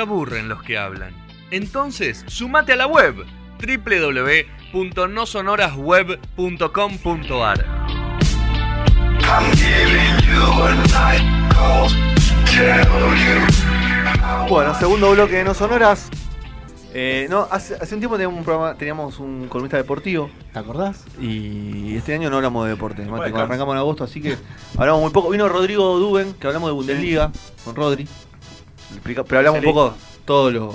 aburren los que hablan. Entonces, sumate a la web www.nosonorasweb.com.ar. Bueno, segundo bloque de No Sonoras. Eh, no, hace, hace un tiempo teníamos un programa, teníamos un columnista deportivo. ¿Te acordás? Y este año no hablamos de deporte, Mati, Bueno, cuando arrancamos en agosto, así que hablamos muy poco. Vino Rodrigo Duben, que hablamos de Bundesliga, con Rodri. Pero hablamos un poco todo lo.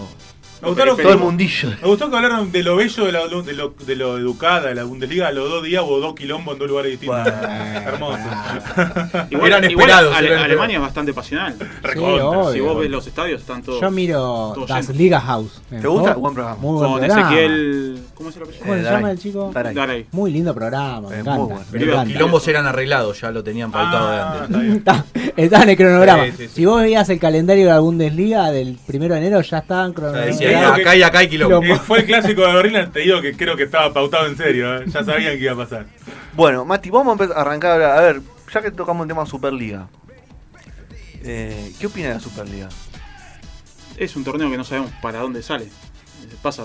Todo el mundillo. Me gustó que hablaron de lo bello, de lo, de lo, de lo educada de la Bundesliga. A los dos días hubo dos quilombos en dos lugares distintos. Hermoso. Igual, Eran igual esperados. Eran Alemania es bastante pasional. Obvio. si vos ves los estadios, están todos. Yo miro todos Das llenos. Liga House. ¿Te gusta? Buen programa. Muy buen Con programa. Ezequiel. ¿Cómo se lo apellido? ¿Cómo se Eh, llama el chico? Daray. Daray. Muy lindo programa, me encanta. muy bueno. me Pero los quilombos eran arreglados, ya lo tenían pautado de Ah, antes. está bien. Está, en el cronograma. Sí, sí, sí. Si vos veías el calendario de la Bundesliga del primero de enero, ya estaban que- acá y acá hay quilombo. Eh, fue el clásico de Berlín, te digo que creo que estaba pautado en serio. ¿eh? Ya sabían que iba a pasar. Bueno, Mati, vamos a empezar a arrancar a hablar. A ver, ya que tocamos el tema Superliga. Eh, ¿Qué opina de la Superliga? Es un torneo que no sabemos para dónde sale. Pasa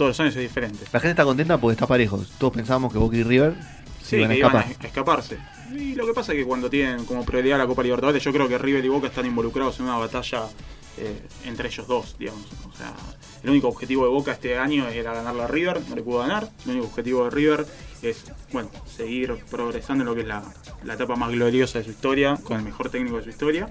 todos los años es diferente. La gente está contenta porque está parejo. Todos pensábamos que Boca y River Sí, iban que iban a, escapar. a escaparse. Y lo que pasa es que cuando tienen como prioridad la Copa Libertadores, yo creo que River y Boca están involucrados en una batalla eh, entre ellos dos, digamos. O sea, el único objetivo de Boca este año era ganarle a River, no le pudo ganar. El único objetivo de River es, bueno, seguir progresando en lo que es la, la etapa más gloriosa de su historia, con el mejor técnico de su historia.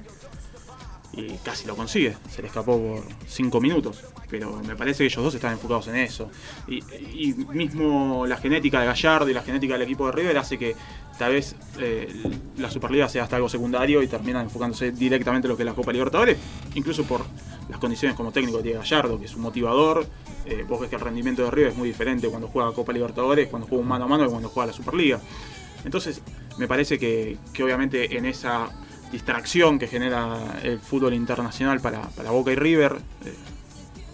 Y casi lo consigue, se le escapó por 5 minutos. Pero me parece que ellos dos están enfocados en eso. Y, y mismo la genética de Gallardo y la genética del equipo de River hace que tal vez eh, la Superliga sea hasta algo secundario y terminan enfocándose directamente en lo que es la Copa Libertadores, incluso por las condiciones como técnico que tiene Gallardo, que es un motivador. Eh, vos ves que el rendimiento de River es muy diferente cuando juega Copa Libertadores, cuando juega un mano a mano que cuando juega la Superliga. Entonces, me parece que, que obviamente en esa distracción que genera el fútbol internacional para, para Boca y River, eh,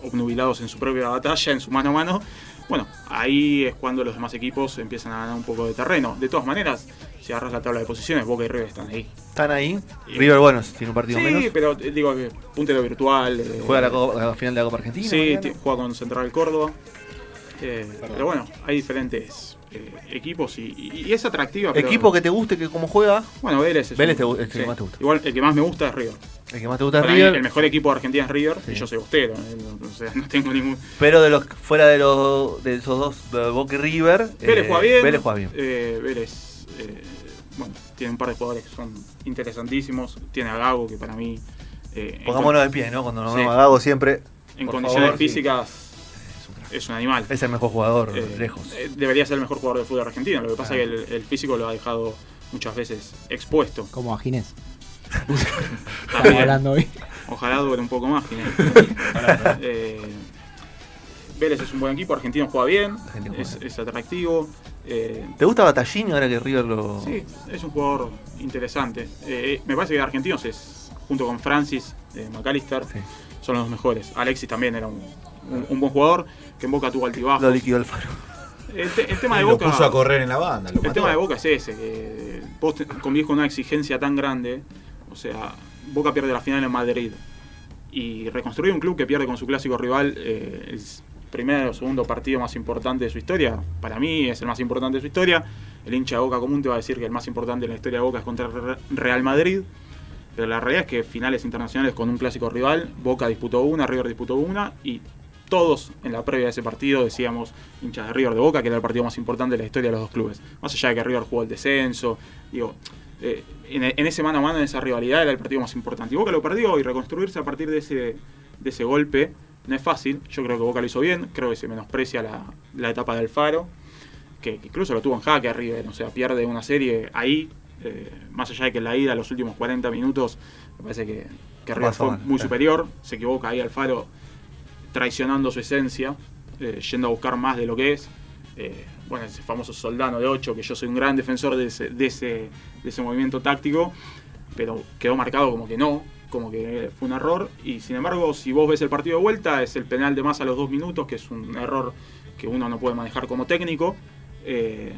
obnubilados en su propia batalla, en su mano a mano, bueno, ahí es cuando los demás equipos empiezan a ganar un poco de terreno. De todas maneras, si agarras la tabla de posiciones, Boca y River están ahí. ¿Están ahí? Y- River, bueno, tiene un partido Sí, menos. pero eh, digo que puntero virtual. eh, Juega la, co- la final de la Copa Argentina. Sí, juega con Central Córdoba. Eh, pero bueno, hay diferentes eh, equipos y, y- y es atractiva. Pero, Equipo que te guste, que como juega. Bueno, Vélez es Vélez un- te el que más te gusta. Igual el que más me gusta es River. El que más te gusta es mí, River. el mejor equipo de Argentina es River Sí. y yo soy bostero. no- O sea, no tengo ningún. Pero de los fuera de los de esos dos, de Boca y River. Vélez eh, juega bien. Vélez juega bien. eh, Vélez, eh, bueno, tiene un par de jugadores que son interesantísimos. Tiene a Gago, que para mí. eh, Pongámonos de pie, ¿no? Cuando nos Sí. vemos a Gago siempre. En por condiciones favor, físicas es un animal. Es el mejor jugador, Eh, lejos. eh, debería ser el mejor jugador de fútbol argentino. Lo que pasa es que el, el físico lo ha dejado muchas veces expuesto. Como a Ginés. Estamos hablando hoy. Ojalá dure un poco más, Ginés. Eh, Vélez es un buen equipo, Argentino juega bien, es, atractivo. eh, ¿Te gusta Batallini ahora que River lo.? sí, es un jugador interesante. Eh, me parece que argentinos es, junto con Francis, eh, McAllister, Sí. son los mejores. Alexis también era un, un- un buen jugador, que en Boca tuvo altibajos. Lo liquidó el faro. El, te- el tema de lo Boca. puso a correr en la banda. Lo El mató. tema de Boca es ese, que vos te- convivís con una exigencia tan grande, o sea, Boca pierde la final en Madrid y reconstruir un club que pierde con su clásico rival eh, el primer o segundo partido más importante de su historia, para mí es el más importante de su historia. El hincha de Boca común te va a decir que el más importante en la historia de Boca es contra Re- Real Madrid, pero la realidad es que finales internacionales con un clásico rival, Boca disputó una, River disputó una y todos en la previa de ese partido decíamos, hinchas de River de Boca, que era el partido más importante de la historia de los dos clubes. Más allá de que River jugó el descenso, digo, eh, en, en ese mano a mano, en esa rivalidad, era el partido más importante. Y Boca lo perdió y reconstruirse a partir de ese, de ese golpe no es fácil. Yo creo que Boca lo hizo bien, creo que se menosprecia la, la etapa de Alfaro, que, que incluso lo tuvo en jaque a River, o sea, pierde una serie ahí. eh, más allá de que en la ida, los últimos 40 minutos, me parece que, que River fue muy superior. Se equivoca ahí Alfaro traicionando su esencia, eh, yendo a buscar más de lo que es. Eh, bueno, ese famoso soldano de 8, que yo soy un gran defensor de ese, de ese, movimiento táctico, pero quedó marcado como que no, como que fue un error. Y sin embargo, si vos ves el partido de vuelta, es el penal de más a los dos minutos, que es un error que uno no puede manejar como técnico. Eh,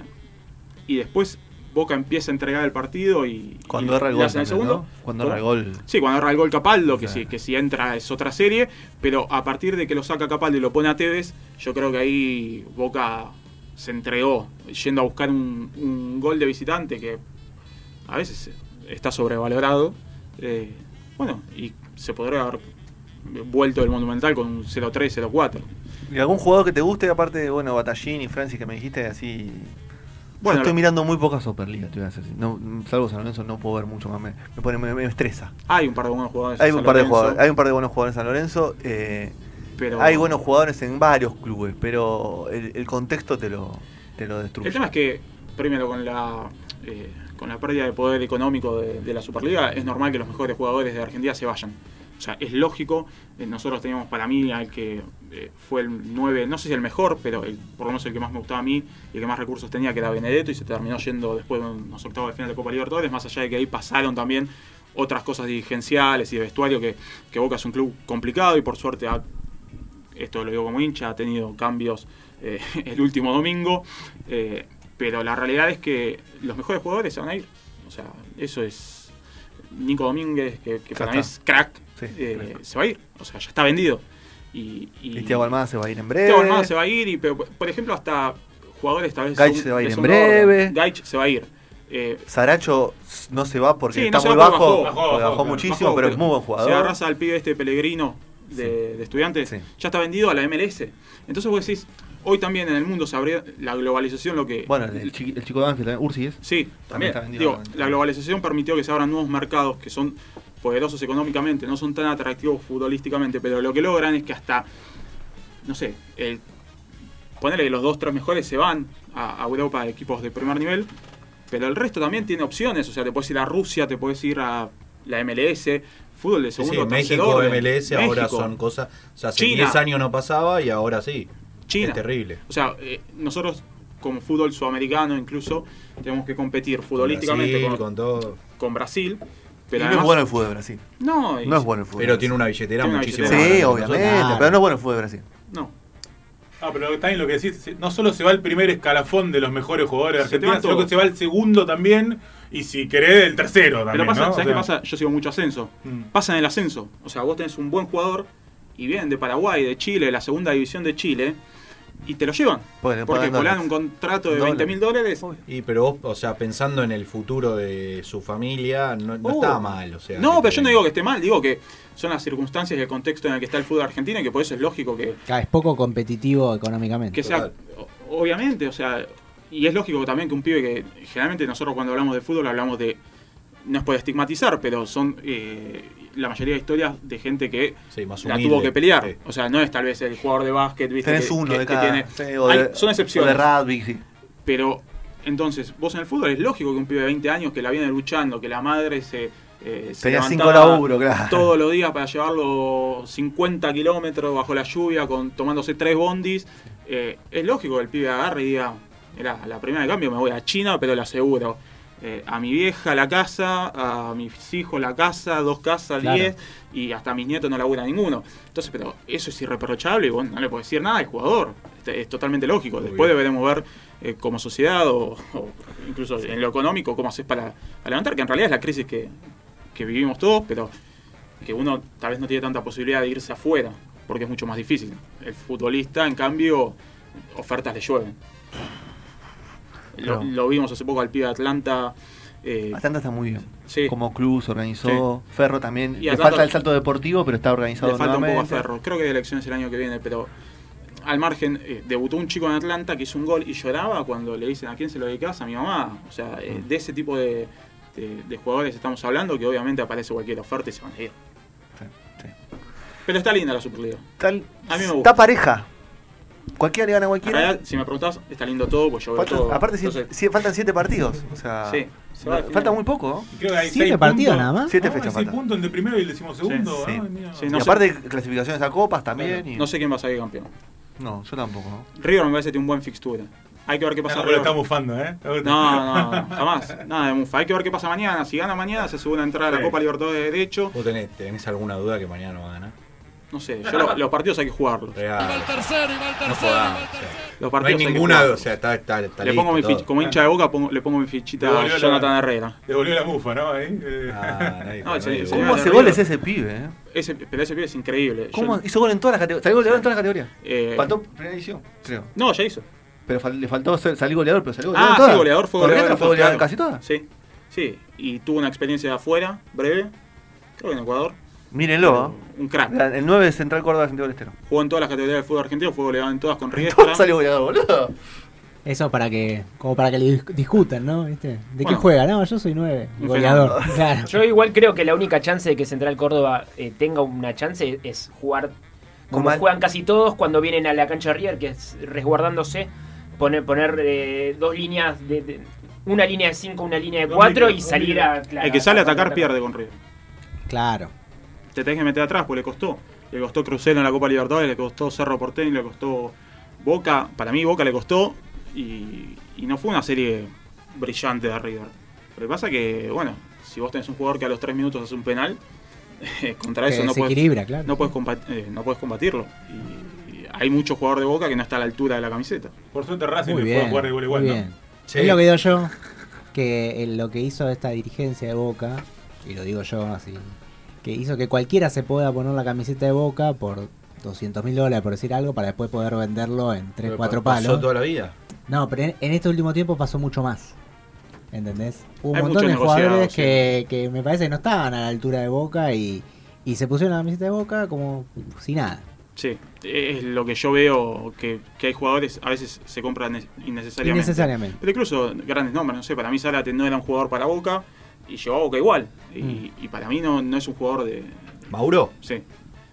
y después Boca empieza a entregar el partido y. Cuando y erra el gol. el también, segundo. ¿no? Cuando erra el gol. Sí, cuando erra el gol Capaldo, que, si, que si entra es otra serie, pero a partir de que lo saca Capaldo y lo pone a Tevez, yo creo que ahí Boca se entregó, yendo a buscar un, un gol de visitante que a veces está sobrevalorado. Eh, bueno, y se podría haber vuelto del Monumental con un 0-3, 0-4. ¿Y algún jugador que te guste, aparte de, bueno, Batallín y Francis que me dijiste así? Bueno, Yo estoy mirando muy poca Superliga, te voy a decir. No, salvo San Lorenzo, no puedo ver mucho más. Me, me pone, me, me estresa. Hay un par de buenos jugadores. Hay en un, San par de Lorenzo, jugadores, hay un par de buenos jugadores en San Lorenzo. eh, pero Hay buenos jugadores en varios clubes, pero el, el contexto te lo, te lo destruye. El tema es que, primero, con la, eh, con la pérdida de poder económico de, de la Superliga, es normal que los mejores jugadores de Argentina se vayan. O sea, es lógico. Eh, nosotros teníamos para mí al que eh, fue el 9, no sé si el mejor, pero por lo menos el que más me gustaba a mí y el que más recursos tenía, que era Benedetto, y se terminó yendo después de unos octavos de final de Copa Libertadores, más allá de que ahí pasaron también otras cosas dirigenciales y de vestuario, que, Boca es un club complicado y por suerte esto lo digo como hincha, ha tenido cambios eh, el último domingo, pero la realidad es que los mejores jugadores se van a ir. O sea, eso es. Nico Domínguez, que, que para mí es crack, Sí, eh, crack. se va a ir. O sea, ya está vendido. Y, y, Y Thiago Almada se va a ir en breve. Thiago Almada se va a ir, y, pero, por ejemplo, hasta jugadores tal vez. Gaich se va a ir en breve. Gaich se va a ir. Eh, Saracho no se va porque Sí, está no se muy va bajo. bajó, bajó, bajó bajó, muchísimo, pero es muy buen jugador. agarras al pibe este Pellegrino de, de estudiantes, Sí. ya está vendido a la MLS. Entonces vos decís, hoy también en el mundo se abrió la globalización lo que... Bueno, el, chiqui- el chico de Banfield, también, Ursi es. Sí, también. está vendido Digo, la globalización permitió que se abran nuevos mercados que son poderosos económicamente, no son tan atractivos futbolísticamente, pero lo que logran es que hasta, no sé, el, ponerle que los dos, tres mejores se van a, a Europa a equipos de primer nivel, pero el resto también tiene opciones, o sea, te puedes ir a Rusia, te puedes ir a la MLS, fútbol de Sí, sí, segundo, tercer México, orden, MLS, ahora son cosas. O sea, hace China. 10 años no pasaba y ahora sí. China. Es terrible. O sea, eh, nosotros como fútbol sudamericano incluso tenemos que competir futbolísticamente Brasil, con, con todo. con Brasil. No es bueno el fútbol de Brasil. No, No es bueno el fútbol. Pero tiene una billetera Tiene una muchísimo billetera. Sí, obviamente. Pero no es bueno el fútbol de Brasil. No. Ah, pero también lo que decís, no solo se va el primer escalafón de los mejores jugadores de Argentina, sino que se va el segundo también, y si querés el tercero también, Pero pasa, ¿no? O ¿sabes qué pasa? Yo sigo mucho ascenso. Mm. Pasa en el ascenso. O sea, vos tenés un buen jugador y vienen de Paraguay, de Chile, de la segunda división de Chile, y te lo llevan. Porque dólares. un contrato de Dólares. 20 mil dólares. Y pero vos, o sea, pensando en el futuro de su familia, no, no Oh. mal. O sea, No, pero te- yo no digo que esté mal, digo que son las circunstancias y el contexto en el que está el fútbol argentino y que por eso es lógico que, es poco competitivo económicamente. que sea, obviamente, o sea, y es lógico también que un pibe que generalmente nosotros cuando hablamos de fútbol hablamos de, no es por estigmatizar, pero son eh, la mayoría de historias de gente que Sí, más la tuvo que pelear. Sí. O sea, no es tal vez el jugador de básquet, ¿viste? Tenés que- uno que- de que cada. tiene- sí, o Hay- de- son excepciones. O de rugby, sí. Pero, entonces, vos en el fútbol es lógico que un pibe de 20 años que la viene luchando, que la madre se. eh, se Tenía cinco claro. Todos los días para llevarlo 50 kilómetros bajo la lluvia, con tomándose tres bondis. eh, es lógico que el pibe agarre y diga: Mira, la primera de cambio me voy a China, pero le aseguro. Eh, a mi vieja la casa, a mis hijos la casa, dos casas, Claro. 10, y hasta a mis nietos no labura ninguno. Entonces, pero eso es irreprochable y bueno, no le puedo decir nada al jugador. Este, Es totalmente lógico. Después bien. deberemos ver eh, como sociedad o, o incluso en lo económico cómo haces para, para levantar, que en realidad es la crisis que, que vivimos todos, pero que uno tal vez no tiene tanta posibilidad de irse afuera, porque es mucho más difícil. El futbolista, en cambio, ofertas le llueven. Lo, Claro. lo vimos hace poco al pibe de Atlanta. eh, Atlanta está muy bien. Sí. Como club se organizó. Ferro también. Y Le Atlanta- falta el salto deportivo, pero está organizado Le falta un poco a. Ferro. Creo que hay elecciones el año que viene, pero al margen, eh, debutó un chico en Atlanta que hizo un gol y lloraba cuando le dicen a quién se lo dedicas, a mi mamá. O sea, eh, Mm. de ese tipo de, de- de jugadores estamos hablando, que obviamente aparece cualquier oferta y se van a ir. Sí. Pero está linda la Superliga. Tal- A mí me gusta. Está pareja. Cualquiera le gana a cualquiera. realidad, si me preguntás, está lindo todo, pues yo veo todo. aparte, si- Entonces, si- faltan siete partidos. O sea, Sí, se va a falta muy poco. ¿no? Creo que hay ¿Siete seis partidos puntos. nada más? Siete No, hay fechas seis faltan. puntos entre primero y el decimosegundo. Sí, sí. Ay, mira. Sí, y no sé. aparte, clasificaciones a copas también. y- No sé quién va a salir campeón. No, yo tampoco. ¿no? River me parece que tiene un buen fixture. Hay que ver qué No, pasa. pero River. está bufando, ¿eh? No, no, jamás. Nada de mufa. Hay que ver qué pasa mañana. Si gana mañana, se sube una entrada a la Sí. Copa Libertadores de Derecho. ¿Vos tenés, tenés alguna duda que mañana no va a ganar? No sé, yo lo- los partidos hay que jugarlos. Real. Y va el tercero, y va el No tercero. jodamos, y va el tercero. Los No hay ninguna, o sea, está, está, está le pongo mi listo fich- todo. como hincha de boca, pongo- le pongo mi fichita a la- Jonathan Herrera. Devolvió la mufa, ¿no? Ahí. eh. Ah, No, ese- ¿Cómo hace goles ese pibe? Eh? Ese, pero ese pibe es increíble. ¿Cómo? Yo- Hizo gol en todas las categorías. Salió goleador en todas las categorías. eh, Faltó primera edición, creo. No, ya hizo. Pero fal- le faltó ser- salir goleador, pero salió goleador. Ah, en todas. sí, goleador fue goleador. fue goleador claro. casi todas. Sí, sí. Y tuvo una experiencia de afuera, breve. Creo que en Ecuador. Mírenlo. Un crack. El 9 de Central Córdoba de Santiago del Estero. Jugó en todas las categorías del fútbol argentino, fue goleado en todas con Todo Riestra. salió goleador, boludo. Eso para que, como para que le dis- discutan, ¿no? ¿Viste? ¿De qué Bueno. juega? No, yo soy nueve. Un Goleador. Claro. Yo igual creo que la única chance de que Central Córdoba eh, tenga una chance es jugar como juegan casi todos cuando vienen a la cancha de River, que es resguardándose, poner, poner eh, dos líneas, de, de- una línea de cinco, una línea de Dos cuatro líneas, y dos salir a... claro, El que sale a atacar contraatacar. pierde con River. Claro. Te tenés que meter atrás, pues le costó. Le costó Crucero en la Copa Libertadores, le costó Cerro Porteño, le costó Boca. Para mí Boca le costó y, y no fue una serie brillante de River. Lo que pasa que, bueno, si vos tenés un jugador que a los 3 minutos hace un penal, contra Que eso no puedes, claro. no, puedes combat- eh, no puedes combatirlo. Y, y hay mucho jugador de Boca que no está a la altura de la camiseta. Por suerte Racing Muy bien. jugar igual igual, bien. Sí. Es lo que digo yo, que lo que hizo esta dirigencia de Boca, y lo digo yo así, que hizo que cualquiera se pueda poner la camiseta de Boca por 200 mil dólares, por decir algo, para después poder venderlo en 3, Pero 4 pasó palos. toda la vida. No, pero en, en este último tiempo pasó mucho más. ¿Entendés? Hubo un Hay montón de jugadores sí. que, que me parece que no estaban a la altura de Boca y, y se pusieron la camiseta de Boca como si nada. Sí, es lo que yo veo que, que hay jugadores a veces se compran ne- innecesariamente. Innecesariamente. Pero incluso grandes nombres, no sé, para mí Zárate no era un jugador para Boca y llegó a Boca igual. Y, y para mí no, no es un jugador de... Mauro, Sí.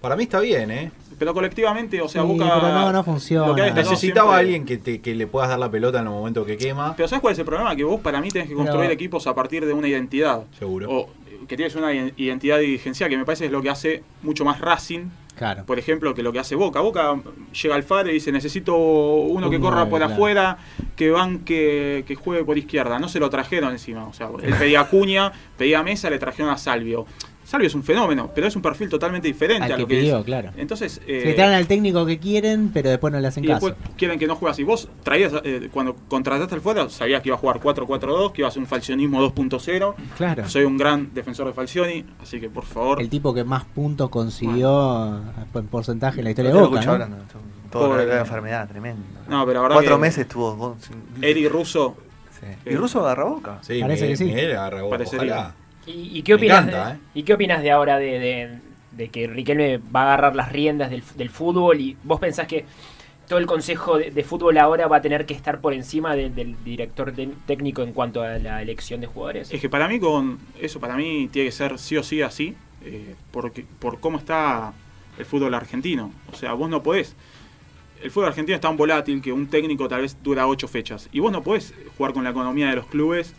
para mí está bien, ¿eh? Pero colectivamente, o sea, Sí, Boca... pero no, no funciona. Necesitaba siempre- a alguien que, te- que le puedas dar la pelota en el momento que quema. Pero ¿sabes cuál es el problema? Que vos para mí tenés que construir equipos a partir de una identidad. Seguro. O que tienes una identidad dirigencial que me parece es lo que hace mucho más Racing Claro. por ejemplo, que lo que hace Boca. Boca llega al FAR y dice, necesito uno Un que corra por claro. afuera, que banque, que juegue por izquierda. No se lo trajeron encima. O sea, él pedía a Cuña, pedía a Mesa, le trajeron a Salvio. Salvio es un fenómeno, pero es un perfil totalmente diferente Al a que lo que pidió, es. claro. Entonces, eh, Se traen al técnico que quieren, pero después no le hacen y caso. después quieren que no juegue así. Vos traías, eh, cuando contrataste al fuera, sabías que iba a jugar 4-4-2, que iba a hacer un falcionismo 2.0. Claro. Soy un gran defensor de Falcioni, así que por favor. El tipo que más puntos consiguió en porcentaje en la historia de Boca. escucho ¿no? hablando. Todo Pobre. la enfermedad, tremendo. No, pero la verdad Cuatro que meses sin- Eri Russo Sí. ¿Y Russo agarra boca? Sí, Parece Miguel- que sí. Miguel agarra boca, Parecería. ojalá. ¿Y, y qué opinas encanta, de, ¿eh? ¿Y qué opinas de ahora de, de- de que Riquelme va a agarrar las riendas del, del fútbol y vos pensás que todo el consejo de, de fútbol ahora va a tener que estar por encima de- del director de- técnico en cuanto a la elección de jugadores? Es que para mí con eso para mí tiene que ser sí o sí así, eh, porque por cómo está el fútbol argentino. O sea, vos no podés. El fútbol argentino es tan volátil que un técnico tal vez dura ocho fechas. Y vos no podés jugar con la economía de los clubes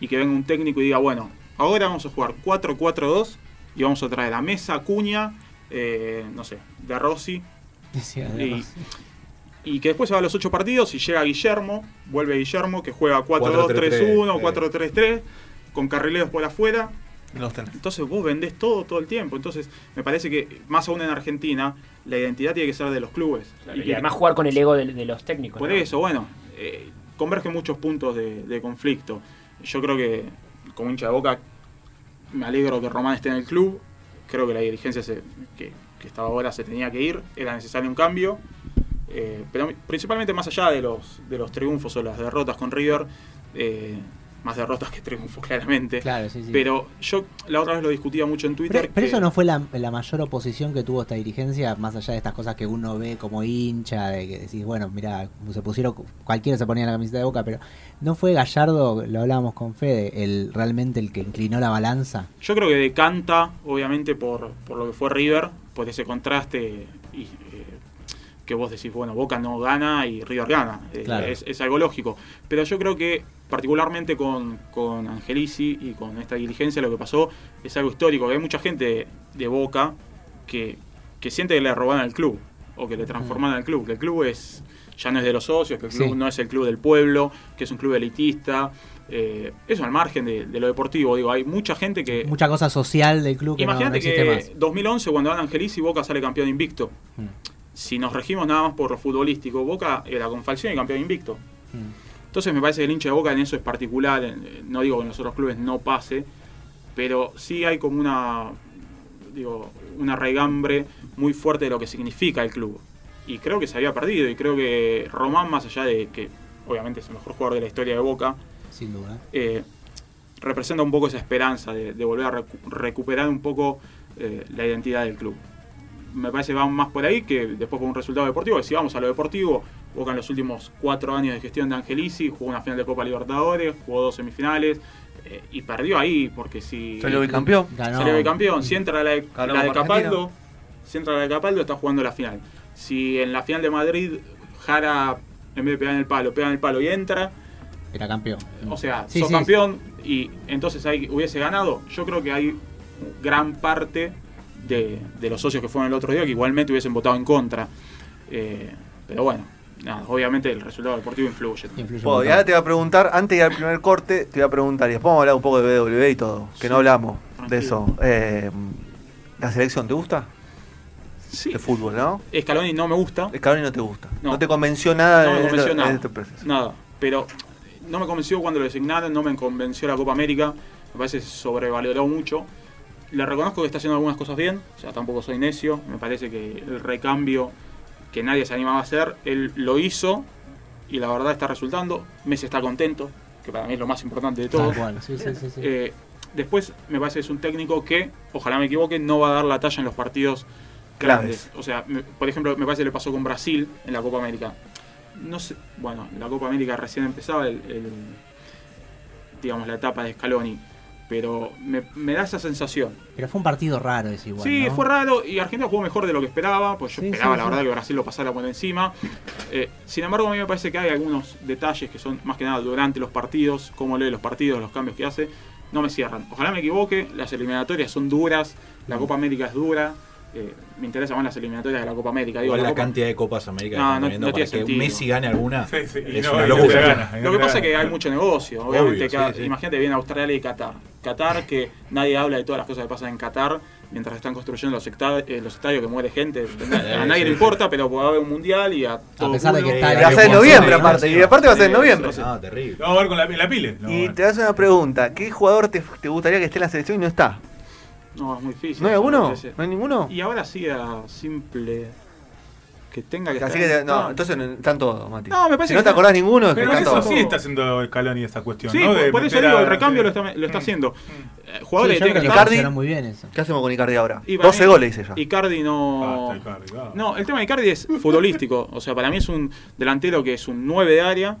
y que venga un técnico y diga, bueno, ahora vamos a jugar 4-4-2 y vamos a traer a Mesa, Cuña, eh, no sé, de Rossi, Decía, y, y que después se va a los ocho partidos y llega Guillermo, vuelve Guillermo que juega 4-2-3-1, 4-3-3, con carrileros por afuera. Los tenés. Entonces vos vendés todo todo el tiempo. Entonces me parece que, más aún en Argentina, la identidad tiene que ser de los clubes. y, que- además jugar con el ego de, de los técnicos. por ¿no? eso, bueno, eh, convergen muchos puntos de, de conflicto. Yo creo que, como hincha de boca, me alegro que Román esté en el club. Creo que la dirigencia que, que estaba ahora se tenía que ir. Era necesario un cambio. Eh, pero principalmente más allá de los, de los triunfos o las derrotas con River, eh, más derrotas que triunfos, claramente. Claro, sí, sí. Pero yo la otra vez lo discutía mucho en Twitter. Pero, eso no fue la, la mayor oposición que tuvo esta dirigencia, más allá de estas cosas que uno ve como hincha, de que decís, bueno, mira, se pusieron, cualquiera se ponía la camiseta de boca, pero no fue Gallardo, lo hablábamos con Fede, el realmente el que inclinó la balanza. Yo creo que decanta, obviamente, por, por lo que fue River, por ese contraste y, eh, que vos decís, bueno, Boca no gana y River gana. Eh, Claro. es, es algo lógico. Pero yo creo que, particularmente con, con Angelici y con esta diligencia, lo que pasó es algo histórico. Hay mucha gente de Boca que, que siente que le robaron al club o que le transformaron al club. Que el club es. ya no es de los socios, que el club Sí. no es el club del pueblo, que es un club elitista. eh, eso al margen de, de lo deportivo, digo, hay mucha gente que... Mucha cosa social del club que no, no Imagínate que más. 2011 cuando ganan Angelici, Boca sale campeón invicto. Mm. Si nos regimos nada más por lo futbolístico, Boca era con Falcioni campeón invicto. Mm. Entonces me parece que el hincha de Boca en eso es particular, en- no digo que en los otros clubes no pase, pero sí hay como una digo, una raigambre muy fuerte de lo que significa el club. Y creo que se había perdido, y creo que Román, más allá de que obviamente es el mejor jugador de la historia de Boca, Sin duda. eh, representa un poco esa esperanza de, de volver a recu- recuperar un poco eh, la identidad del club. Me parece que va más por ahí que después por un resultado deportivo. que Si vamos a lo deportivo, Boca en los últimos cuatro años de gestión de Angelici jugó una final de Copa Libertadores, jugó dos semifinales eh, y perdió ahí porque si Salió bicampeón. Salió bicampeón, si entra la de, la de Capaldo, si entra la de Capaldo está jugando la final. Si en la final de Madrid Jara en vez de pegar en el palo, pega en el palo y entra, Era campeón. o sea, Sí, sos sí, campeón y entonces ahí hubiese ganado. Yo creo que hay gran parte de, de los socios que fueron el otro día que igualmente hubiesen votado en contra. Eh, pero bueno, nada, obviamente el resultado deportivo influye. Influye Bueno, y ahora te voy a preguntar, antes de ir al primer corte, te voy a preguntar, y después vamos a hablar un poco de BW y todo, que no hablamos de eso. Eh, ¿La selección te gusta? Sí, De fútbol, ¿no? Scaloni no me gusta, Scaloni no te gusta. No, No. te convenció nada no me de, convenció de- de nada, este proceso. nada, pero no me convenció cuando lo designaron, no me convenció la Copa América, me parece que se sobrevaloró mucho. Le reconozco que está haciendo algunas cosas bien, o sea, tampoco soy necio, me parece que el recambio que nadie se animaba a hacer, él lo hizo y la verdad está resultando. Messi está contento, que para mí es lo más importante de todo. Tal cual, sí, sí, sí, sí. Eh, después me parece que es un técnico que, ojalá me equivoque, no va a dar la talla en los partidos Claves. grandes. O sea, me- por ejemplo, me parece que le pasó con Brasil en la Copa América. No sé, bueno, la Copa América recién empezaba el, el- digamos la etapa de Scaloni, pero me, me da esa sensación. Pero fue un partido raro ese igual. sí, ¿no? fue raro y Argentina jugó mejor de lo que esperaba, pues yo Sí, esperaba sí, la sí. verdad que Brasil lo pasara por encima. Eh, sin embargo, a mí me parece que hay algunos detalles que son más que nada durante los partidos, cómo lee los partidos, los cambios que hace, no me cierran. Ojalá me equivoque, las eliminatorias son duras, la Copa América es dura. Eh, me interesan más las eliminatorias de la Copa América. Digo, Igual la Copa- cantidad de Copas América No, no- no para que sentido. Messi gane alguna Sí, sí, es no- una no locura. gana. Lo que pasa es que hay mucho negocio. Obviamente, Obvio, cada- imagínate, viene Australia y Qatar. Qatar, que nadie habla de todas las cosas que pasan en Qatar mientras están construyendo los, esta- eh, los estadios que muere gente. A nadie le importa, pero va a haber un mundial y a todo pesar de que Y está va a ser en noviembre aparte, y aparte va a ser en noviembre. sí, Ah, terrible. Vamos a ver con la, la pile. No, Y bueno. te hace una pregunta, ¿qué jugador te, te gustaría que esté en la selección y no está? No, es muy difícil. ¿No hay alguno? ¿No hay ninguno? Y ahora sí a simple que tenga que Así estar. que, no, entonces están todos, Mati. No, me parece si no te acordás ninguno, es que Pero están eso todos. sí está haciendo Scaloni esta cuestión. Sí, ¿no? De por, por eso digo, el recambio sí. lo está, lo está Mm. haciendo. Mm. Eh, Sí, Jugadores yo que tienen que que Icardi- funcionó muy bien eso. ¿Qué hacemos con Icardi ahora? Y para 12 mí, goles hice ya. Icardi no. Basta, Icardi. No, el tema de Icardi es futbolístico. O sea, para mí es un delantero que es un 9 de área.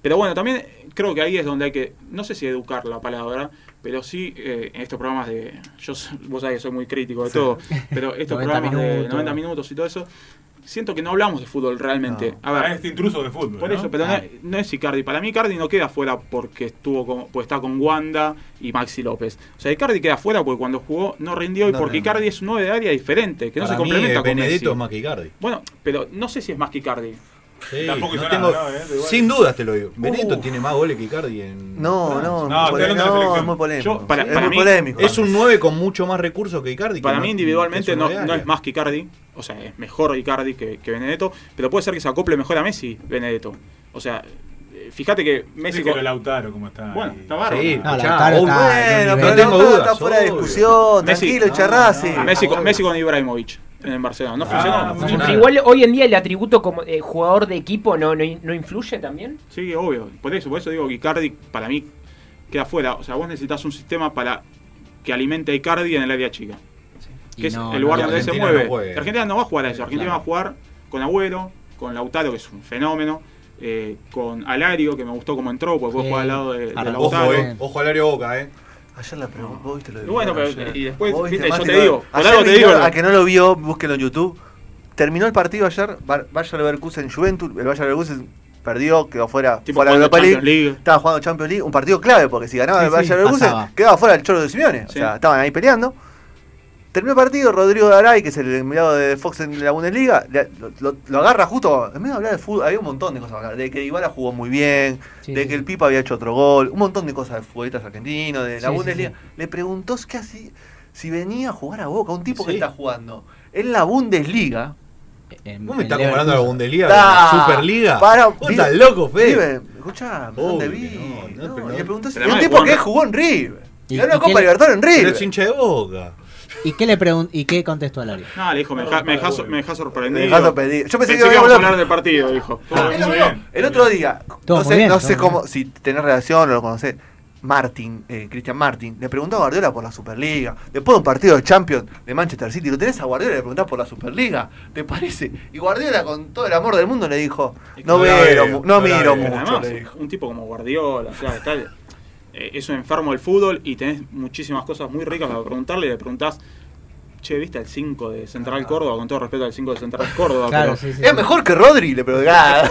Pero bueno, también creo que ahí es donde hay que, no sé si educar la palabra, pero sí eh, en estos programas de. Yo, vos sabés que soy muy crítico de todo, pero estos 90 programas de minutos. 90 minutos y todo eso, siento que no hablamos de fútbol realmente. No. A ver, Ah, este intruso de fútbol. por ¿no? eso, pero no, es- no es Icardi. Para mí Icardi no queda fuera porque estuvo con, pues está con Wanda y Maxi López. O sea, Icardi queda fuera porque cuando jugó no rindió y No porque. Icardi es un 9 de área diferente, que no se mí, complementa eh, con Benedetto Messi. es más que Icardi. Bueno, pero no sé si es más que Icardi. Sí, Tampoco no hizo tengo- nada, ¿no? Eh, igual. Sin dudas te lo digo. Benedetto Uf. tiene más goles que Icardi en. No, no, muy es muy polémico. Yo, para- es para muy mí, polémico. Es un 9 con mucho más recursos que Icardi. que Para no- mí individualmente que no, no es más que Icardi. O sea, es mejor Icardi que, que Benedetto. Pero puede ser que se acople mejor a Messi, Benedetto. O sea, eh, fíjate que Messi... Dígelo con- Lautaro, ¿cómo está? Bueno, está bárbaro. Sí, No, Lautaro obvio. está- Bueno, no pero tengo Lautaro dudas, está fuera de discusión, Messi- tranquilo, no, no, Messi. Messi con Ibrahimovic en Barcelona. No Ah, funcionó. no Sí, funcionó. pero igual hoy en día el atributo como eh, jugador de equipo no, no, no influye también. Sí, obvio. Por eso, por eso digo que Icardi para mí queda fuera. O sea, vos necesitas un sistema para que alimente a Icardi en el área chica. Que es no- el lugar no- donde se mueve. Argentina no va a jugar a eso. Argentina Claro. va a jugar con Agüero, con Lautaro, que es un fenómeno, eh, con Alario, que me gustó como entró, porque puede Sí. jugar al lado de, de Ahora, Ojo, Lautaro. eh. Ojo al área boca, eh. Ayer la pregunté, vos viste lo de Y bueno, pero- ayer. y después, Vos viste, yo te lo- digo, por ayer algo te vino- digo. A que no lo vio, búsquelo en YouTube. Terminó el partido ayer, Bar- Bayer Leverkusen Juventus, el Bayer Leverkusen perdió, quedó fuera, Tipo fuera de la jugando Europa League. Champions League. Estaba jugando Champions League, un partido clave, porque si ganaba Sí, el sí, Bayer Leverkusen, pasaba. quedaba fuera el Cholo de Simeone. O Sí. sea, estaban ahí peleando. Terminó el partido, Rodrigo Daray, que es el enviado de Fox en la Bundesliga, le- lo, lo- lo agarra justo, en medio de hablar de fútbol, había un montón de cosas de que Dybala jugó muy bien, Sí, de sí, que el. Pipa había hecho otro gol, un montón de cosas de futbolistas argentinos, de la Sí, Bundesliga. sí. Le preguntó qué hacía, si venía a jugar a Boca, un tipo que está jugando en la Bundesliga. En- ¿Vos me estás comparando la Leverkusen. Bundesliga con Ah, la Superliga? para- ¿Vos estás loco, Fede? Escuchá, ¿dónde vi? no, no, No, pero y no. le preguntó si Pero un tipo que jugó en River. ¿Y- Ganó y la Copa Libertadores en Pero River. es hincha de boca. ¿Y qué le pregun- ¿Y qué contestó Alario? No, le dijo, me deja, me deja so- me deja sorprendido. Me sorprendido. Yo pensé que que iba a íbamos a hablar- del partido, dijo. Ah, El, muy otro- bien. el otro día, Todo no sé, bien, no todo sé muy cómo, bien. si tenés relación o lo conocés. Martin, eh, Cristian Martin, le preguntó a Guardiola por la Superliga. Después de un partido de Champions de Manchester City, lo tenés a Guardiola y le preguntás por la Superliga. ¿Te parece? Y Guardiola, con todo el amor del mundo, le dijo: No No veo, no miro mucho. Además, le dijo. un tipo como Guardiola, o sea, está, eh, es un enfermo del fútbol y tenés muchísimas cosas muy ricas para preguntarle. Le preguntás, che, ¿viste el 5 de Central Córdoba? Con todo respeto al 5 de Central Córdoba. Claro, pero, sí, sí. Es sí. mejor que Rodri, le preguntás.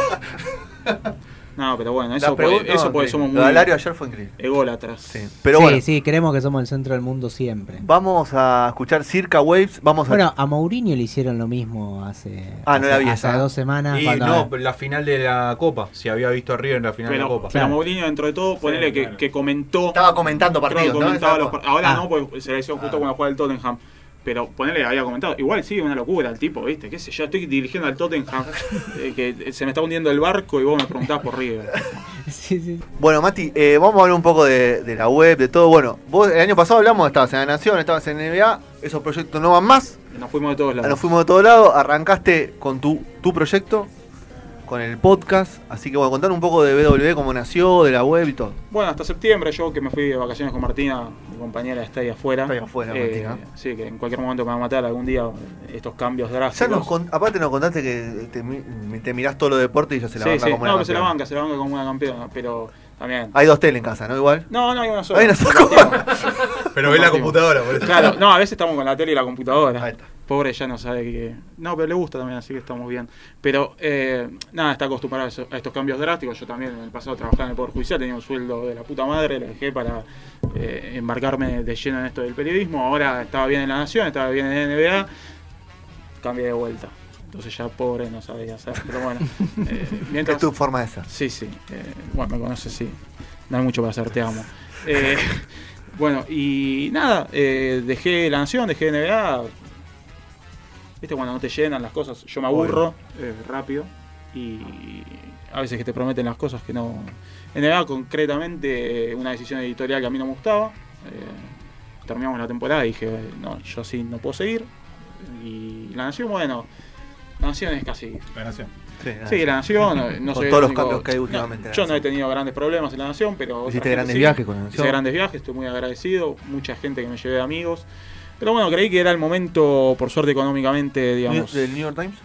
No, pero bueno, eso, eso no, porque sí. somos Lo de muy Alario ayer fue increíble. ególatras. Sí. Pero sí, bueno, sí, creemos que somos el centro del mundo siempre. vamos a escuchar Circa Waves. Vamos. Bueno, a Mourinho le hicieron lo mismo hace, Ah, no hace, la vi hace dos semanas. Y cuando- no, la final de la Copa. Si había visto a River en la final de la Copa. pero Claro. Mourinho, dentro de todo, ponele que, claro. que comentó. estaba comentando partidos. ¿no? los Ahora Ah. no, porque se le hizo justo cuando juega el Tottenham. Pero ponele, había comentado. Igual sí, una locura el tipo, ¿viste? ¿Qué sé yo? Estoy dirigiendo al Tottenham. eh, que se me está hundiendo el barco y vos me preguntás por River. Sí, sí. Bueno, Mati, eh, vamos a hablar un poco de, de la web, de todo. Bueno, vos el año pasado hablamos, estabas en la Nación, estabas en NBA, esos proyectos no van más, Nos fuimos de todos lados. nos fuimos de todos lados, arrancaste con tu, tu proyecto, con el podcast, así que bueno, contar un poco de BW, cómo nació, de la web y todo. Bueno, hasta septiembre, yo que me fui de vacaciones con Martina, mi compañera está ahí afuera. Está ahí afuera, Eh, Martina. Sí, que en cualquier momento me va a matar algún día estos cambios Ya drásticos. nos con- aparte nos contaste que te, mi- te mirás todo lo deporte y ya se la sí, banca sí. como No, una que se la campeona. banca, se la banca como una campeona, pero también. Hay dos tele en casa, ¿no? Igual. No, no hay una sola. Hay una sola. Pero ve la computadora, por eso. Claro, no, a veces estamos con la tele y la computadora. Ahí está. Pobre ya no sabe que... No, pero le gusta también, así que estamos bien. Pero, eh, nada, está acostumbrado a, eso- a estos cambios drásticos. Yo también en el pasado trabajaba en el Poder Judicial, tenía un sueldo de la puta madre, lo dejé para eh, embarcarme de lleno en esto del periodismo. Ahora estaba bien en La Nación, estaba bien en NBA, cambié de vuelta. Entonces ya pobre no sabía hacer, pero bueno. eh, mientras, Es tu forma de ser. Sí, sí. bueno, me conoces, sí. No hay mucho para hacer, te amo. Bueno, y nada, dejé La Nación, dejé NBA. Viste, cuando no te llenan las cosas, yo me aburro eh, rápido. Y a veces que te prometen las cosas que no. NBA, concretamente, eh, una decisión editorial que a mí no me gustaba. eh, terminamos la temporada y dije, no, yo así no puedo seguir. Y La Nación, bueno, La Nación es casi La nación. Sí, Sí, la Nación, no, no Con el todos los único- cambios que hay últimamente en la yo no he tenido grandes problemas en la Nación, pero. Hiciste grandes sí. viajes con la Hice Nación. grandes viajes, estoy muy agradecido. Mucha gente que me llevé de amigos. Pero bueno, creí que era el momento, por suerte económicamente, digamos. ¿Del New York Times?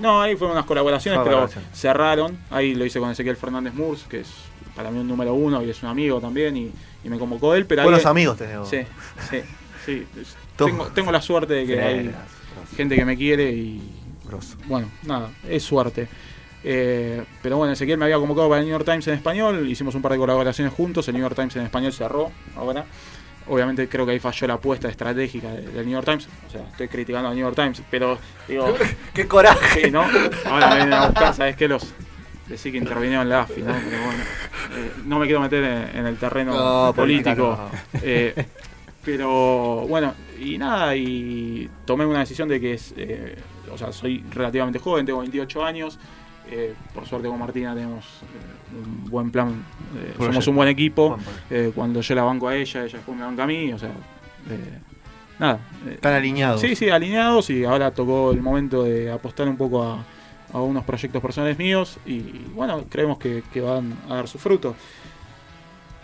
No, ahí fueron unas colaboraciones, pero cerraron. Ahí lo hice con Ezequiel Fernández Murs, que es para mí un número uno y es un amigo también, y, y me convocó él. Pero ahí- Buenos amigos tenemos. Sí, sí. Tengo, tengo la suerte de que Sí, hay gente que me quiere y, grosso. bueno, nada, es suerte. Eh, pero bueno, Ezequiel me había convocado para el New York Times en español, hicimos un par de colaboraciones juntos, el New York Times en español cerró ahora. Obviamente creo que ahí falló la apuesta estratégica de- del New York Times, o sea, estoy criticando al New York Times, pero digo, ¡Qué coraje! sí, ¿no? Ahora me vienen a buscar, ¿sabes qué? Los decí que intervinieron en la AFI, ¿no? Pero bueno, eh, no me quiero meter en, en el terreno No, político. eh, pero bueno, y nada, y tomé una decisión de que es, eh, o sea, soy relativamente joven, tengo 28 años. Eh, por suerte con Martina tenemos eh, un buen plan, eh, somos un buen equipo. Eh, cuando yo la banco a ella, ella después me banca a mí, o sea, eh, nada. eh, Están alineados. Sí, sí, alineados y ahora tocó el momento de apostar un poco a, a unos proyectos personales míos y bueno, creemos que, que van a dar su fruto.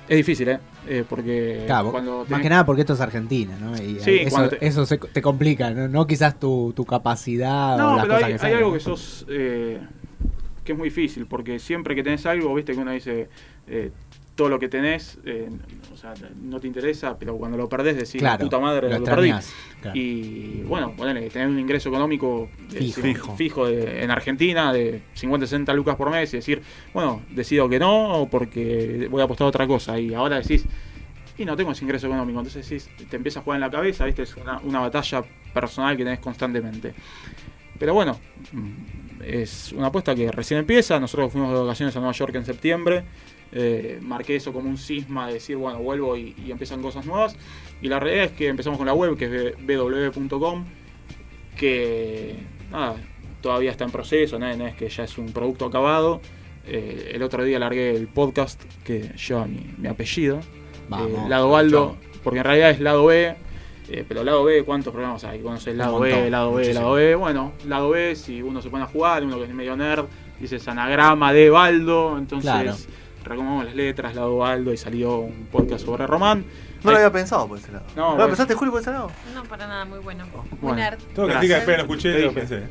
Es difícil, ¿eh? Eh, porque Claro, cuando más tenés- que nada porque esto es Argentina, ¿no? Y Sí, eso, te- eso se- te complica, ¿no? No quizás tu, tu capacidad o No, las pero cosas hay, que hay algo ¿no? que sos. eh, que es muy difícil, porque siempre que tenés algo, viste que uno dice. eh, todo lo que tenés, eh, o sea, no te interesa, pero cuando lo perdés decís, Claro, puta madre, lo lo, perdí. claro. Y bueno, ponele, tener un ingreso económico eh, Fijo. fijo de- en Argentina de 50, 60 lucas por mes y decir, bueno, decido que no porque voy a apostar a otra cosa. Y ahora decís, y no tengo ese ingreso económico. Entonces sí, te empieza a jugar en la cabeza, ¿viste? Es una, una batalla personal que tenés constantemente. Pero bueno, es una apuesta que recién empieza. Nosotros fuimos de vacaciones a Nueva York en septiembre. Eh, marqué eso como un cisma de decir, bueno, vuelvo y, y empiezan cosas nuevas. Y la realidad es que empezamos con la web, que es www.com, que nada, todavía está en proceso, no, no es que ya es un producto acabado. Eh, el otro día largué el podcast que lleva mi, mi apellido, Vamos. eh, Lado Baldo, porque en realidad es Lado B, eh, pero Lado B, ¿cuántos programas hay? Conoces Lado Un B, montón, Lado B, muchísimo. Lado B. Bueno, Lado B, si uno se pone a jugar, uno que es medio nerd, dice es anagrama de Baldo, entonces Claro. recomendamos las letras, Lado Baldo, y salió un podcast sobre Román. No lo Hay- había pensado por ese lado. No, ¿No, lo bueno. pensaste, Julio, por ese lado? No, para nada, muy bueno. Muy Bueno. nerd. Todo que diga después lo escuché Te y lo dije. pensé.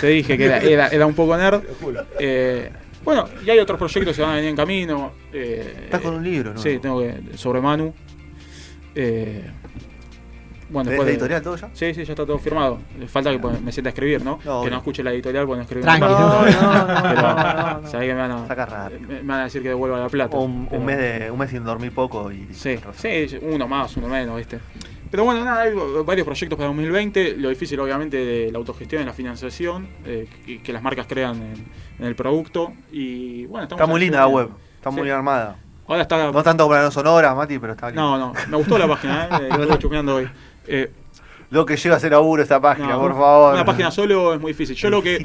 Te dije que era, era- era un poco nerd. Eh, bueno, y hay otros proyectos que van a venir en camino. eh, Estás con un libro, ¿no? Sí, tengo que. sobre Manu. Eh, bueno, ¿Tenés después de- editorial todo ya? Sí, sí, ya está todo firmado. Le falta que me sienta a escribir, ¿no? No, que no escuche la editorial porque no escribir. Tranqui. No, no, no, Pero, no, no, no. sabés que me van, a, me van a decir que devuelva la plata. Un, mes de, un mes sin dormir poco y. Sí, sí, uno más, uno menos, ¿viste? Pero bueno, nada, hay varios proyectos para 2020. Lo difícil, obviamente, de la autogestión y la financiación, eh, que, que las marcas crean en, en el producto. Y bueno, estamos Está muy linda la web. Está muy Sí. bien armada. Ahora está. No tanto la no sonoras, Mati, pero está linda. No, no, me gustó la página, ¿eh? Estuve chusmeando hoy. Eh, Lo que llega a ser laburo esta página, no, por favor. Una página solo es muy difícil. Yo lo que.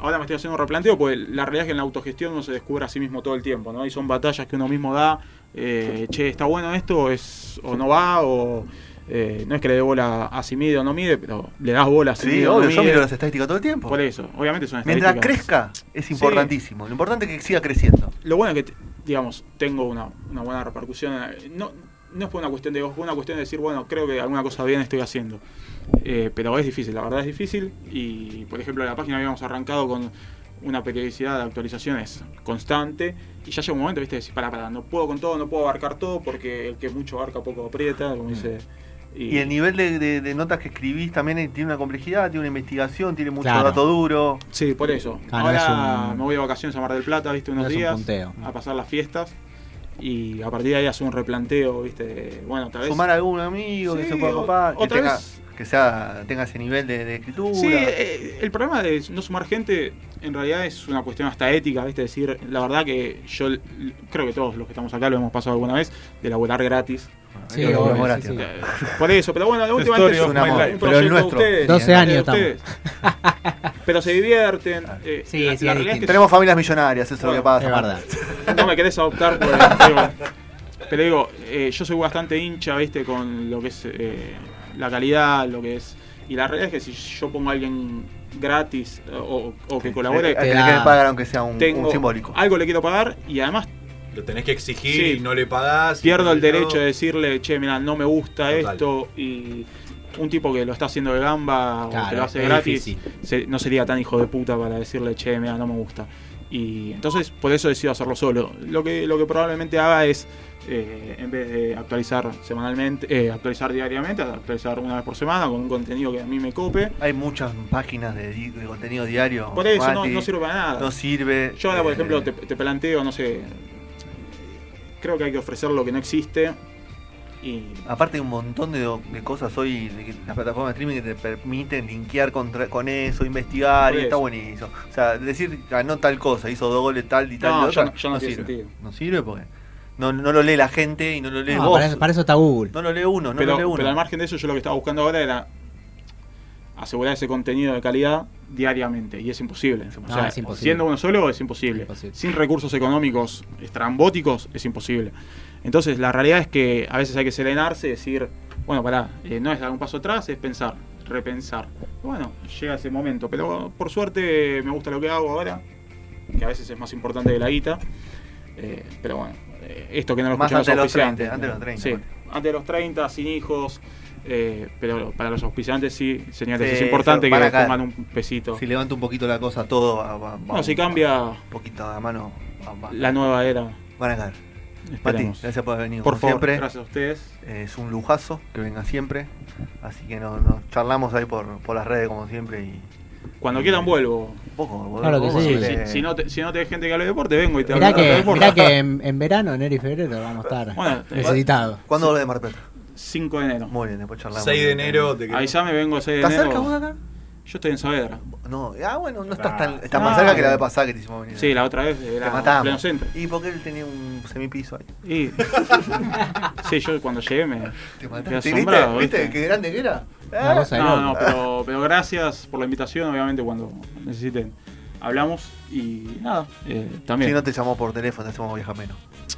Ahora me estoy haciendo un replanteo, porque la realidad es que en la autogestión uno se descubre a sí mismo todo el tiempo, ¿no? Y son batallas que uno mismo da. eh, che, ¿está bueno esto? es ¿O no va? O. eh, no es que le dé bola a si mide o no mide, pero le das bola a si Sí, mide no obvio, yo mide. miro las estadísticas todo el tiempo. Por eso, obviamente son Mientras estadísticas. crezca, es importantísimo. Lo importante es que siga creciendo. Lo bueno es que, digamos, tengo una, una buena repercusión. No, no es por una cuestión de ego, es por una cuestión de decir, bueno, creo que alguna cosa bien estoy haciendo. Eh, pero es difícil, la verdad es difícil. Y, por ejemplo, la página habíamos arrancado con una periodicidad de actualizaciones constante. Y ya llega un momento, viste, de decir, para, para, no puedo con todo, no puedo abarcar todo, porque el que mucho abarca poco aprieta, como dice. Y el nivel de, de- de notas que escribís también eh, tiene una complejidad, tiene una investigación, tiene mucho Claro. dato duro. Sí, por eso. Ah, no Ahora es un- me voy de vacaciones a Mar del Plata, viste, unos no es un días. A pasar las fiestas. Y a partir de ahí hacer un replanteo, viste. de, Bueno, tal vez. Sumar a algún amigo que se pueda o- copar, que, tenga, vez- que sea, tenga ese nivel de, de escritura. Sí, eh, el problema de no sumar gente en realidad es una cuestión hasta ética, ¿viste? decir, la verdad que yo creo que todos los que estamos acá lo hemos pasado alguna vez, de laburar gratis. Sí, que obvio, sí, sí. Por eso, pero bueno, últimamente story es of un, my un proyecto el de ustedes. 12 de años ustedes. pero se divierten. eh, Sí, la, sí, la es es que Tenemos familias millonarias, eso es lo que pasa. Es verdad. no me querés adoptar por digo, pero digo eh, yo soy bastante hincha viste con lo que es eh, la calidad lo que es y la realidad es que si yo pongo a alguien gratis eh, o, o que colabore Hay que Te le pagar aunque sea un, un tengo simbólico. algo le quiero pagar y además Lo tenés que exigir Sí. y no le pagás. pierdo el derecho de decirle che mira no me gusta Total. esto y un tipo que lo está haciendo de gamba o que lo hace gratis se- no sería tan hijo de puta para decirle che mira no me gusta y entonces por eso decido hacerlo solo lo que lo que probablemente haga es eh, en vez de actualizar semanalmente eh, actualizar diariamente actualizar una vez por semana con un contenido que a mí me cope Hay muchas páginas de, di- de contenido diario. por eso no, sirve para nada no sirve. yo ahora por eh, ejemplo te, te planteo no sé creo que hay que ofrecer lo que no existe y Aparte hay un montón de, de cosas hoy, de que las plataformas de streaming que te permiten linkear contra- con eso, investigar, y está buenísimo. O sea, decir, ganó tal cosa, hizo dos goles tal y tal. No, y ya no- ya no tiene sirve. sentido. No sirve porque no, no lo lee la gente y no lo lee No, vos. para, eso, para eso está Google. No lo lee uno, no pero, lo lee uno. pero al margen de eso, yo lo que estaba buscando ahora era asegurar ese contenido de calidad diariamente. Y es imposible. O No, sea, es imposible. siendo uno solo es imposible. Imposible. Sin recursos económicos estrambóticos es imposible. Entonces, la realidad es que a veces hay que serenarse y decir, bueno, pará, eh, no es dar un paso atrás, es pensar, repensar. Bueno, llega ese momento. Pero por suerte me gusta lo que hago ahora, que a veces es más importante que la guita. Eh, pero bueno, eh, esto que no lo Más escuchan antes de los auspiciantes. 30, antes de los 30, Sí, bueno. antes de los 30, sin hijos. Eh, pero para los auspiciantes sí, señores, Sí, es importante que a caer. pongan un pesito. Si levanta un poquito la cosa todo, va, va- No, va- si cambia Un poquito a mano, va- va- la nueva era. van a caer. Esperemos. gracias por haber venido. Por favor, siempre. gracias a ustedes. Es un lujazo que venga siempre. Así que nos, nos charlamos ahí por, por las redes como siempre y, Cuando quieran vuelvo. Poco, Claro que sí. eh, Si, si no te, si no te gente que hable de deporte, vengo y te Mirá hablo de que, deporte. mirá que en, en verano, enero y febrero vamos a estar Bueno, eh, necesitados. ¿Cuándo volvés de Mar del Plata? 5 de enero. Muy bien, después charlamos. 6 de enero te Avisame, vengo 6 de ¿Estás enero. cerca vos acá? Yo estoy en Saavedra. No, ah, bueno, no estás Ah. tan. Estás más cerca que la vez pasada que te hicimos venir. Sí, la otra vez Te era matamos. pleno centro. Y porque él tenía un semipiso ahí. Y... sí, yo cuando llegué me Te mataste. asombrado. ¿Viste? ¿Viste ¿viste? qué grande que era? Una cosa de No, loco. no, pero, pero gracias por la invitación, obviamente cuando necesiten. Hablamos y nada, eh, también. Si no te llamó por teléfono, te hacemos viajar menos.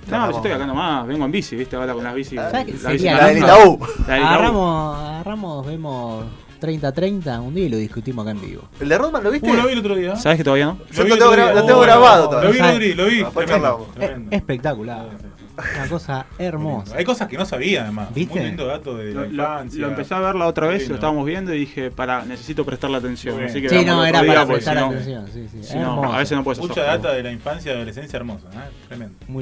No, si estoy acá nomás, vengo en bici, viste, ahora con las bici. ¿Sabes qué la bici la La del naranja. Itaú. La Itaú. Agarramos, agarramos, vemos 30-30 un día y lo discutimos acá en vivo. ¿El de Rodman lo viste? Uh, lo vi el otro día. ¿Sabes que todavía no? Yo vi lo tengo gra- lo tengo Oh, grabado Lo todavía. vi, lo vi, lo vi. Tremendo, tremendo. espectacular. Una cosa hermosa. Hay cosas que no sabía, además. ¿Viste? Muy lindo dato de Lo, la lo- infancia. lo empecé a ver la otra vez, Lindo. lo estábamos viendo y dije, para, necesito prestarle atención. Muy bien. Así que Sí, no, era para prestar atención. Sí, sí. si no, a veces no puedes Mucha data de la infancia y adolescencia hermosa. ¿eh? Tremendo.